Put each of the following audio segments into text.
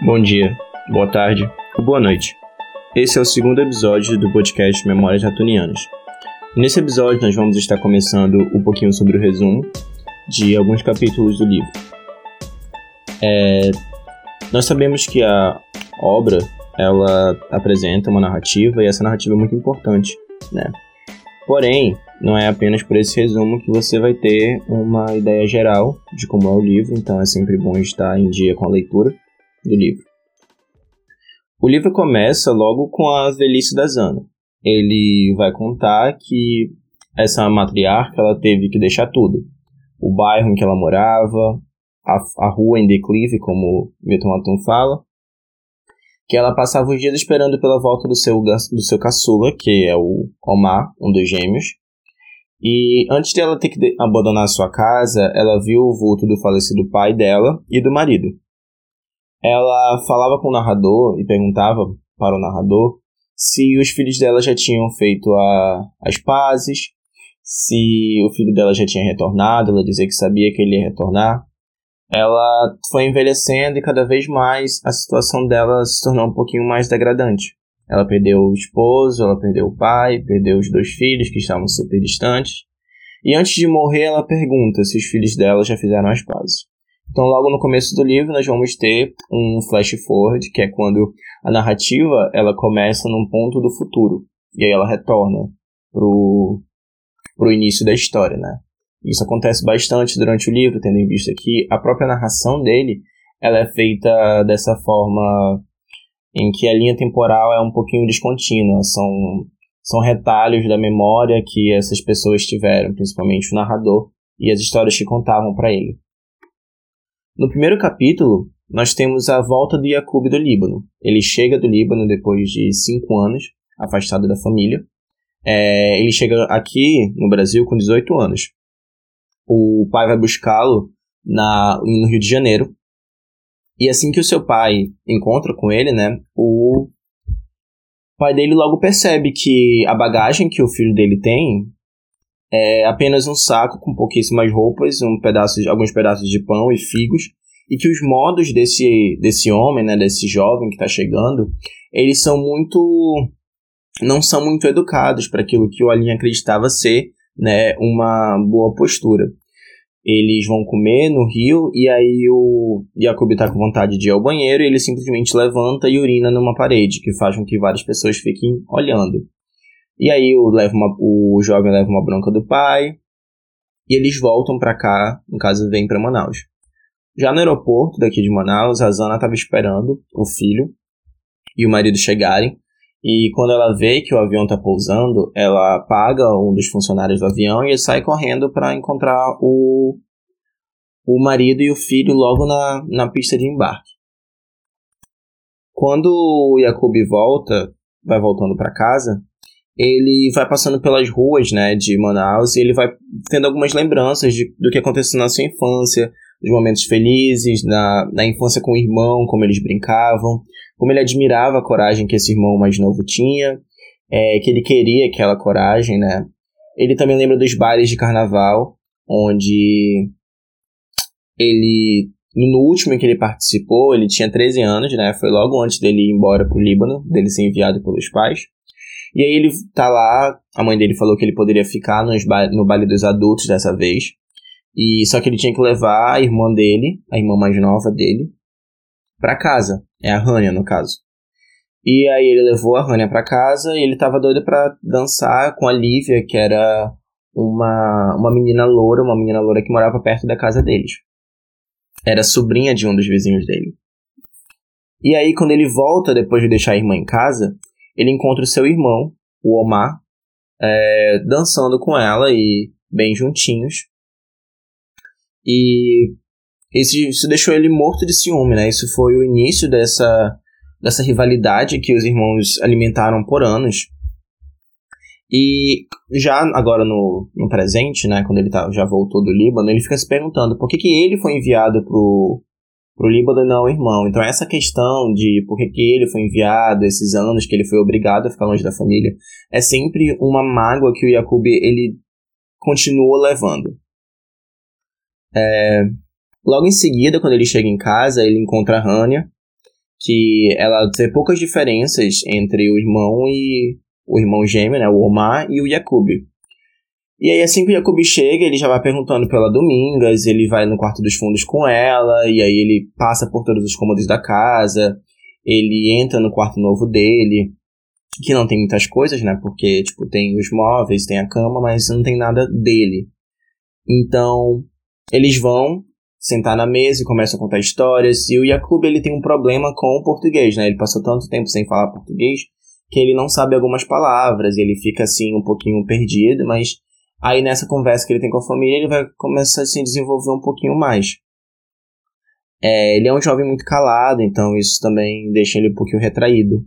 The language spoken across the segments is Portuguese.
Bom dia, boa tarde ou boa noite. Esse é o segundo episódio do podcast Memórias Ratunianas. Nesse episódio, nós vamos estar começando um pouquinho sobre o resumo de alguns capítulos do livro. É, nós sabemos que a obra ela apresenta uma narrativa e essa narrativa é muito importante, né? Porém, não é apenas por esse resumo que você vai ter uma ideia geral de como é o livro, então é sempre bom estar em dia com a leitura do livro. O livro começa logo com a velhice da Zana. Ele vai contar que essa matriarca ela teve que deixar tudo. O bairro em que ela morava, a, a rua em declive, como Milton Atum fala, que ela passava os dias esperando pela volta do seu, do seu caçula, que é o Omar, um dos gêmeos. E antes de ela ter que abandonar sua casa, ela viu o vulto do falecido pai dela e do marido. Ela falava com o narrador e perguntava para o narrador se os filhos dela já tinham feito a, as pazes, se o filho dela já tinha retornado, ela dizia que sabia que ele ia retornar ela foi envelhecendo e cada vez mais a situação dela se tornou um pouquinho mais degradante. Ela perdeu o esposo, ela perdeu o pai, perdeu os dois filhos que estavam super distantes. E antes de morrer, ela pergunta se os filhos dela já fizeram as pazes. Então, logo no começo do livro, nós vamos ter um flash forward, que é quando a narrativa ela começa num ponto do futuro e aí ela retorna pro pro início da história, né? Isso acontece bastante durante o livro, tendo em vista que a própria narração dele ela é feita dessa forma em que a linha temporal é um pouquinho descontínua, são, são retalhos da memória que essas pessoas tiveram, principalmente o narrador, e as histórias que contavam para ele. No primeiro capítulo, nós temos a volta do Yacub do Líbano. Ele chega do Líbano depois de cinco anos, afastado da família. É, ele chega aqui no Brasil com 18 anos o pai vai buscá-lo no Rio de Janeiro. E assim que o seu pai encontra com ele, né, o pai dele logo percebe que a bagagem que o filho dele tem é apenas um saco com pouquíssimas roupas, um pedaço, alguns pedaços de pão e figos, e que os modos desse, desse homem, né, desse jovem que está chegando, eles são muito não são muito educados para aquilo que o Alinha acreditava ser né, uma boa postura. Eles vão comer no rio e aí o Jacob tá com vontade de ir ao banheiro e ele simplesmente levanta e urina numa parede, que faz com que várias pessoas fiquem olhando. E aí o, leva uma, o jovem leva uma bronca do pai e eles voltam para cá, no caso vem para Manaus. Já no aeroporto daqui de Manaus, a Zana estava esperando o filho e o marido chegarem e quando ela vê que o avião está pousando, ela paga um dos funcionários do avião e sai correndo para encontrar o, o marido e o filho logo na, na pista de embarque. Quando o Jacob volta, vai voltando para casa, ele vai passando pelas ruas né, de Manaus e ele vai tendo algumas lembranças de, do que aconteceu na sua infância, dos momentos felizes, na, na infância com o irmão, como eles brincavam como ele admirava a coragem que esse irmão mais novo tinha, é, que ele queria aquela coragem, né? Ele também lembra dos bailes de carnaval, onde ele, no último em que ele participou, ele tinha 13 anos, né? Foi logo antes dele ir embora pro Líbano, dele ser enviado pelos pais. E aí ele tá lá, a mãe dele falou que ele poderia ficar nos ba no baile dos adultos dessa vez. E só que ele tinha que levar a irmã dele, a irmã mais nova dele, para casa. É a Rania, no caso. E aí ele levou a Rania para casa e ele tava doido para dançar com a Lívia, que era uma, uma menina loura, uma menina loura que morava perto da casa deles. Era sobrinha de um dos vizinhos dele. E aí, quando ele volta, depois de deixar a irmã em casa, ele encontra o seu irmão, o Omar, é, dançando com ela e bem juntinhos. E isso, isso deixou ele morto de ciúme, né? Isso foi o início dessa, dessa rivalidade que os irmãos alimentaram por anos. E já agora no, no presente, né, quando ele tá, já voltou do Líbano, ele fica se perguntando por que, que ele foi enviado pro, pro Líbano não irmão. Então essa questão de por que, ele foi enviado, esses anos que ele foi obrigado a ficar longe da família, é sempre uma mágoa que o Jacob ele continua levando. É, Logo em seguida, quando ele chega em casa, ele encontra a Rania que ela tem poucas diferenças entre o irmão e o irmão gêmeo, né, o Omar e o Yakub. E aí assim que o Yakub chega, ele já vai perguntando pela Domingas, ele vai no quarto dos fundos com ela, e aí ele passa por todos os cômodos da casa, ele entra no quarto novo dele, que não tem muitas coisas, né? Porque, tipo, tem os móveis, tem a cama, mas não tem nada dele. Então, eles vão sentar na mesa e começam a contar histórias. E o Yakub, ele tem um problema com o português, né? Ele passou tanto tempo sem falar português que ele não sabe algumas palavras. Ele fica, assim, um pouquinho perdido, mas aí nessa conversa que ele tem com a família, ele vai começar a se desenvolver um pouquinho mais. É, ele é um jovem muito calado, então isso também deixa ele um pouquinho retraído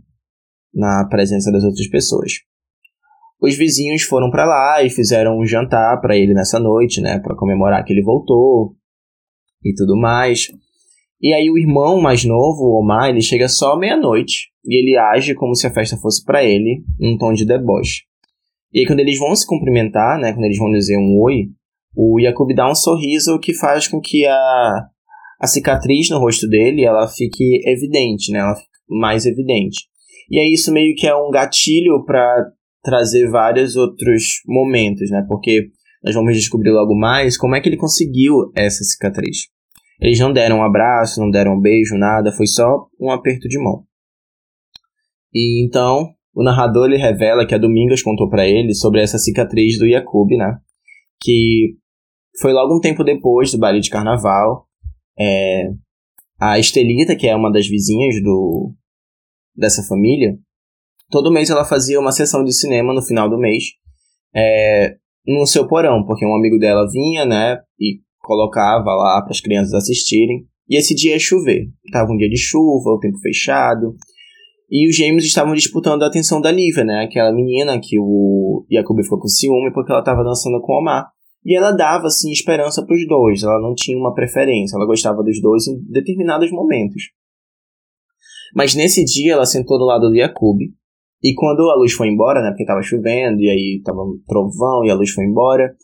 na presença das outras pessoas. Os vizinhos foram para lá e fizeram um jantar para ele nessa noite, né, para comemorar que ele voltou e tudo mais. E aí o irmão mais novo, o Omar, ele chega só meia-noite e ele age como se a festa fosse para ele, em tom de deboche. E aí quando eles vão se cumprimentar, né, quando eles vão dizer um oi, o Jacob dá um sorriso que faz com que a, a cicatriz no rosto dele, ela fique evidente, né, ela fique mais evidente. E aí isso meio que é um gatilho para trazer vários outros momentos, né? Porque nós vamos descobrir logo mais como é que ele conseguiu essa cicatriz. Eles não deram um abraço, não deram um beijo, nada, foi só um aperto de mão. E então, o narrador ele revela que a Domingas contou para ele sobre essa cicatriz do Yakub, né? Que foi logo um tempo depois do baile de carnaval. É, a Estelita, que é uma das vizinhas do, dessa família, todo mês ela fazia uma sessão de cinema no final do mês é, no seu porão, porque um amigo dela vinha, né, e colocava lá para as crianças assistirem. E esse dia ia chover. Tava um dia de chuva, o tempo fechado. E os gêmeos estavam disputando a atenção da Lívia, né? Aquela menina que o Jacob ficou com ciúme porque ela estava dançando com o Omar. E ela dava, assim, esperança para os dois. Ela não tinha uma preferência. Ela gostava dos dois em determinados momentos. Mas nesse dia ela sentou do lado do Yakub. E quando a luz foi embora, né? Porque tava chovendo, e aí tava um trovão e a luz foi embora.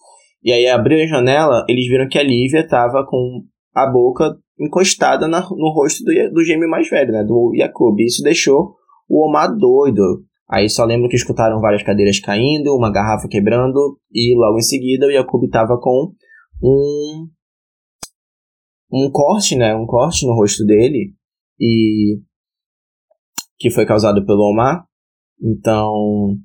E aí abriu a janela, eles viram que a Lívia tava com a boca encostada na, no rosto do, do gêmeo mais velho, né? Do. E isso deixou o Omar doido. Aí só lembro que escutaram várias cadeiras caindo, uma garrafa quebrando, e logo em seguida o Yakub tava com um. um corte, né? Um corte no rosto dele. E que foi causado pelo Omar. Então,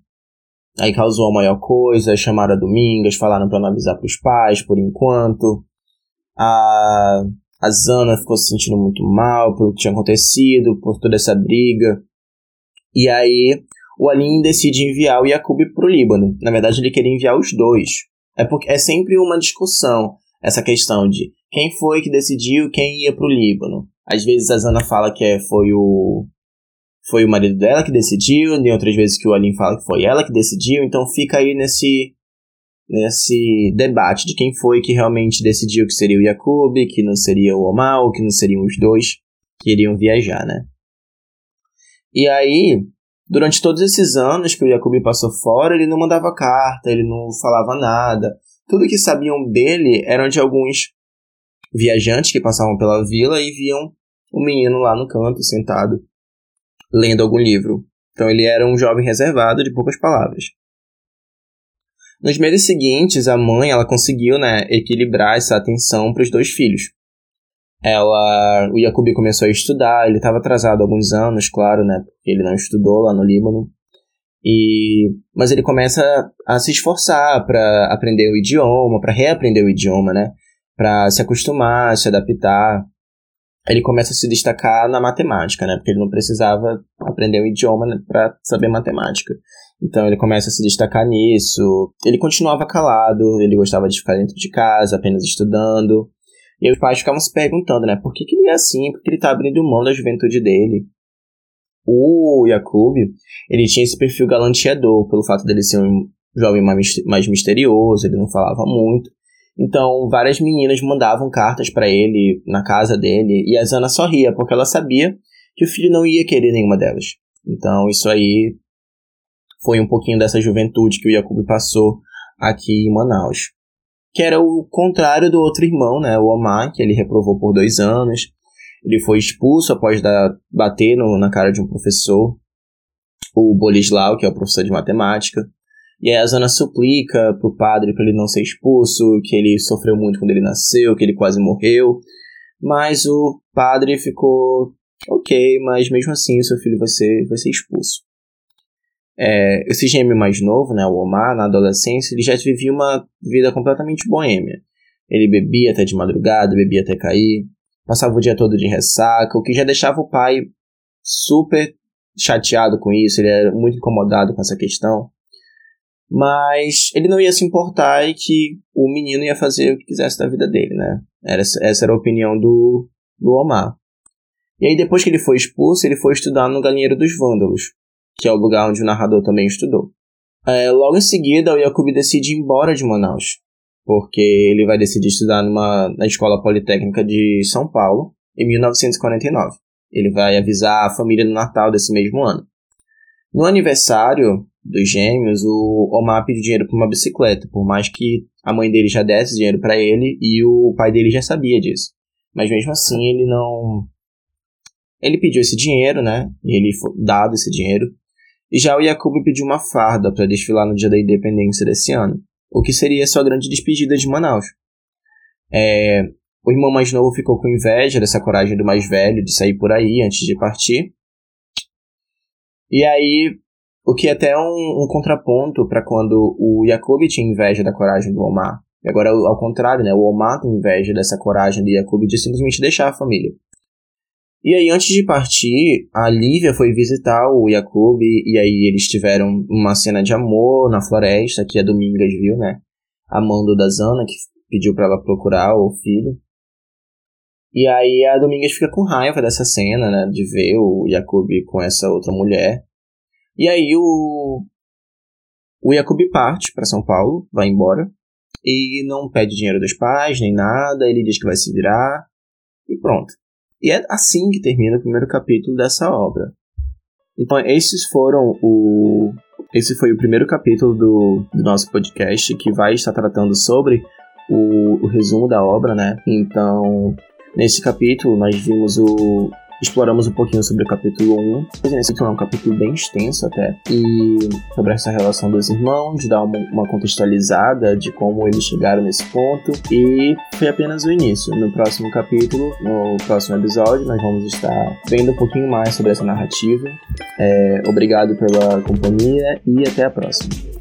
aí causou a maior coisa, chamaram a Domingas, falaram para não avisar para os pais por enquanto. A, a Zana ficou se sentindo muito mal pelo que tinha acontecido, por toda essa briga. E aí o Alim decide enviar o Yakub pro Líbano. Na verdade, ele queria enviar os dois. É porque é sempre uma discussão essa questão de quem foi que decidiu quem ia pro Líbano. Às vezes a Zana fala que é, foi o foi o marido dela que decidiu, tem outras vezes que o Alim fala que foi ela que decidiu, então fica aí nesse nesse debate de quem foi que realmente decidiu que seria o Yakub, que não seria o Omar, ou que não seriam os dois que iriam viajar, né? E aí, durante todos esses anos que o Yakub passou fora, ele não mandava carta, ele não falava nada. Tudo que sabiam dele eram de alguns viajantes que passavam pela vila e viam o menino lá no canto, sentado, lendo algum livro. Então ele era um jovem reservado de poucas palavras. Nos meses seguintes, a mãe ela conseguiu né, equilibrar essa atenção para os dois filhos. Ela, o Jacobi começou a estudar, ele estava atrasado alguns anos, claro, né, porque ele não estudou lá no Líbano. E, mas ele começa a se esforçar para aprender o idioma, para reaprender o idioma, né, para se acostumar, se adaptar ele começa a se destacar na matemática, né? Porque ele não precisava aprender o idioma né, para saber matemática. Então ele começa a se destacar nisso. Ele continuava calado, ele gostava de ficar dentro de casa, apenas estudando. E os pais ficavam se perguntando, né? Por que, que ele é assim? Por que ele tá abrindo mão da juventude dele? O Yakub, ele tinha esse perfil galanteador, pelo fato dele ser um jovem mais misterioso, ele não falava muito. Então, várias meninas mandavam cartas para ele na casa dele e a Zana só ria porque ela sabia que o filho não ia querer nenhuma delas. Então, isso aí foi um pouquinho dessa juventude que o Jacob passou aqui em Manaus. Que era o contrário do outro irmão, né, o Omar, que ele reprovou por dois anos. Ele foi expulso após dar, bater no, na cara de um professor, o Bolislau, que é o professor de matemática. E aí a Zana suplica pro padre para ele não ser expulso, que ele sofreu muito quando ele nasceu, que ele quase morreu. Mas o padre ficou ok, mas mesmo assim o seu filho vai ser, vai ser expulso. É, esse gêmeo mais novo, né, o Omar, na adolescência, ele já vivia uma vida completamente boêmia. Ele bebia até de madrugada, bebia até cair, passava o dia todo de ressaca, o que já deixava o pai super chateado com isso, ele era muito incomodado com essa questão. Mas ele não ia se importar e que o menino ia fazer o que quisesse da vida dele, né? Era, essa era a opinião do, do Omar. E aí, depois que ele foi expulso, ele foi estudar no Galinheiro dos Vândalos, que é o lugar onde o narrador também estudou. É, logo em seguida, o Jacob decide ir embora de Manaus, porque ele vai decidir estudar numa, na Escola Politécnica de São Paulo, em 1949. Ele vai avisar a família no Natal desse mesmo ano. No aniversário dos gêmeos, o Omar pediu dinheiro para uma bicicleta, por mais que a mãe dele já desse dinheiro para ele e o pai dele já sabia disso. Mas mesmo assim, ele não. Ele pediu esse dinheiro, né? Ele foi dado esse dinheiro. E já o Jacob pediu uma farda para desfilar no dia da independência desse ano, o que seria sua grande despedida de Manaus. É, o irmão mais novo ficou com inveja dessa coragem do mais velho de sair por aí antes de partir. E aí, o que é até um, um contraponto para quando o Jacob tinha inveja da coragem do Omar. E agora, ao contrário, né? O Omar tem inveja dessa coragem do Jacob de simplesmente deixar a família. E aí, antes de partir, a Lívia foi visitar o Jacob, e aí eles tiveram uma cena de amor na floresta, que a Domingas viu, né? Amando da Zana, que pediu para ela procurar o filho. E aí a Domingas fica com raiva dessa cena, né? De ver o Jacob com essa outra mulher. E aí o. O Jacob parte para São Paulo, vai embora. E não pede dinheiro dos pais, nem nada. Ele diz que vai se virar. E pronto. E é assim que termina o primeiro capítulo dessa obra. Então, esses foram o. Esse foi o primeiro capítulo do, do nosso podcast que vai estar tratando sobre o, o resumo da obra, né? Então, Nesse capítulo, nós vimos o. Exploramos um pouquinho sobre o capítulo 1. Esse é um capítulo bem extenso até. E sobre essa relação dos irmãos, dar uma, uma contextualizada de como eles chegaram nesse ponto. E foi apenas o início. No próximo capítulo, no próximo episódio, nós vamos estar vendo um pouquinho mais sobre essa narrativa. É, obrigado pela companhia e até a próxima.